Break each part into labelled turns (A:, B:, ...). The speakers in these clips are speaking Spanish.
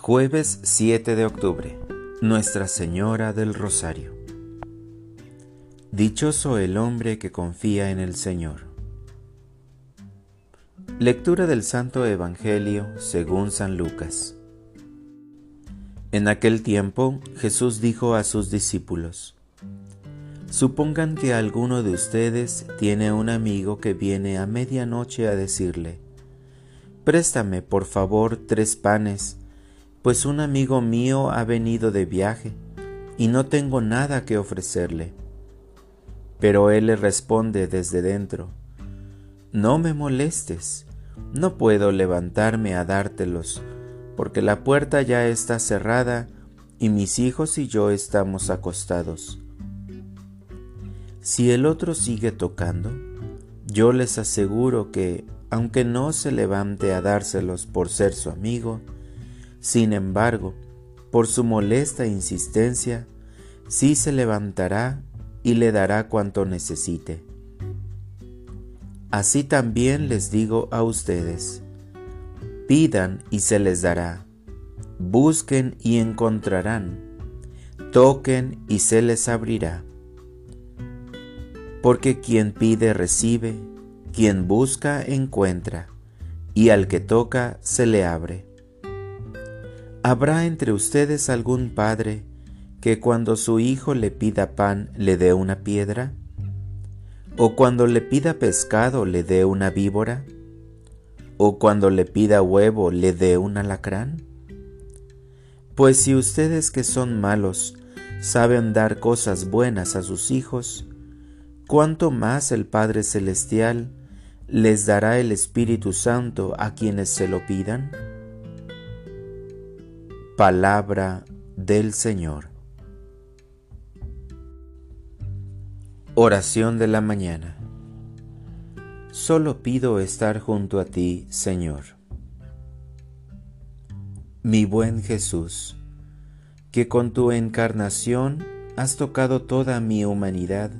A: Jueves 7 de octubre. Nuestra Señora del Rosario. Dichoso el hombre que confía en el Señor. Lectura del Santo Evangelio según San Lucas. En aquel tiempo Jesús dijo a sus discípulos, Supongan que alguno de ustedes tiene un amigo que viene a medianoche a decirle, Préstame, por favor, tres panes, pues un amigo mío ha venido de viaje y no tengo nada que ofrecerle. Pero él le responde desde dentro, No me molestes, no puedo levantarme a dártelos, porque la puerta ya está cerrada y mis hijos y yo estamos acostados. Si el otro sigue tocando, yo les aseguro que, aunque no se levante a dárselos por ser su amigo, sin embargo, por su molesta insistencia, sí se levantará y le dará cuanto necesite. Así también les digo a ustedes, pidan y se les dará, busquen y encontrarán, toquen y se les abrirá porque quien pide recibe, quien busca encuentra, y al que toca se le abre. ¿Habrá entre ustedes algún padre que cuando su hijo le pida pan le dé una piedra? ¿O cuando le pida pescado le dé una víbora? ¿O cuando le pida huevo le dé un alacrán? Pues si ustedes que son malos saben dar cosas buenas a sus hijos, cuánto más el Padre Celestial les dará el Espíritu Santo a quienes se lo pidan. Palabra del Señor. Oración de la mañana. Solo pido estar junto a ti, Señor. Mi buen Jesús, que con tu encarnación has tocado toda mi humanidad,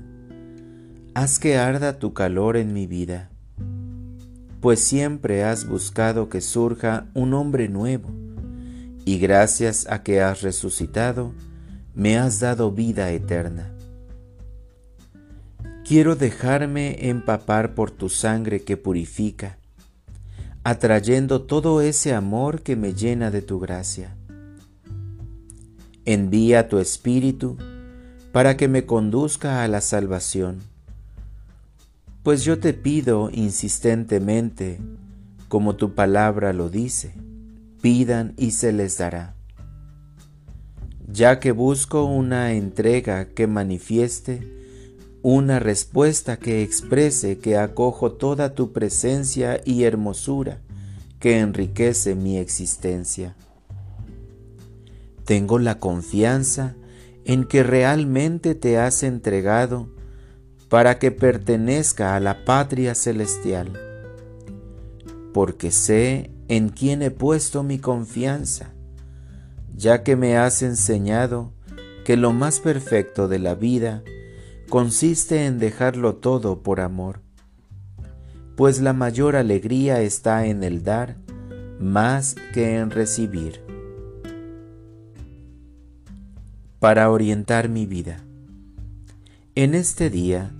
A: haz que arda tu calor en mi vida, pues siempre has buscado que surja un hombre nuevo, y gracias a que has resucitado, me has dado vida eterna. Quiero dejarme empapar por tu sangre que purifica, atrayendo todo ese amor que me llena de tu gracia. Envía tu Espíritu para que me conduzca a la salvación pues yo te pido insistentemente, como tu palabra lo dice, pidan y se les dará. Ya que busco una entrega que manifieste, una respuesta que exprese que acojo toda tu presencia y hermosura que enriquece mi existencia. Tengo la confianza en que realmente te has entregado para que pertenezca a la patria celestial, porque sé en quién he puesto mi confianza, ya que me has enseñado que lo más perfecto de la vida consiste en dejarlo todo por amor, pues la mayor alegría está en el dar más que en recibir. Para orientar mi vida. En este día,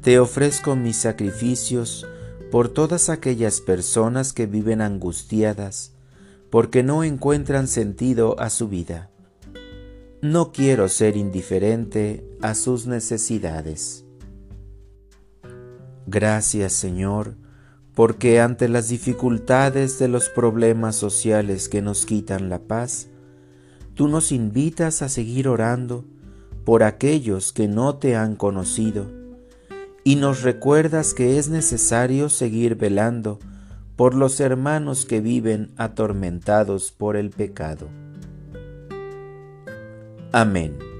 A: te ofrezco mis sacrificios por todas aquellas personas que viven angustiadas porque no encuentran sentido a su vida. No quiero ser indiferente a sus necesidades. Gracias Señor, porque ante las dificultades de los problemas sociales que nos quitan la paz, tú nos invitas a seguir orando por aquellos que no te han conocido y nos recuerdas que es necesario seguir velando por los hermanos que viven atormentados por el pecado. Amén.